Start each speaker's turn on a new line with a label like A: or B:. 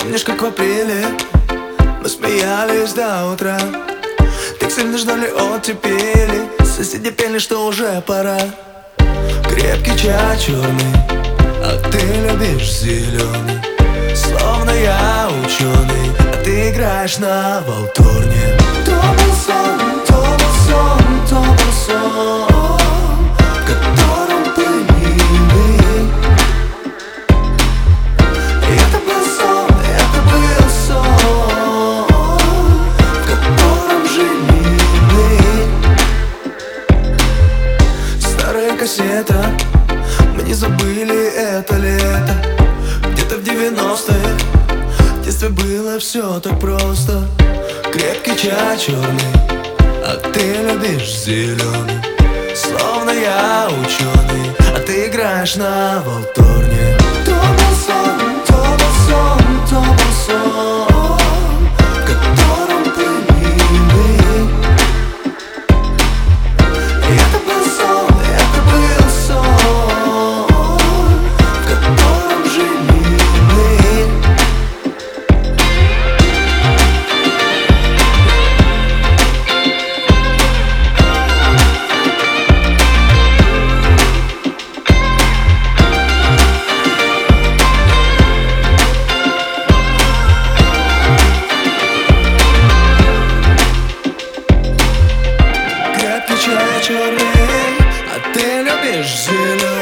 A: Помнишь, как в апреле мы смеялись до утра? Так сильно ждали оттепели Соседи пели, что уже пора. Крепкий чай черный, а ты любишь зеленый Словно я ученый, а ты играешь на волторне. То был кассета Мы не забыли это лето. Где-то в 90-х В детстве было все так просто. Крепкий чай черный А ты любишь зеленый Словно я ученый А ты играешь на волторне. То знаешь,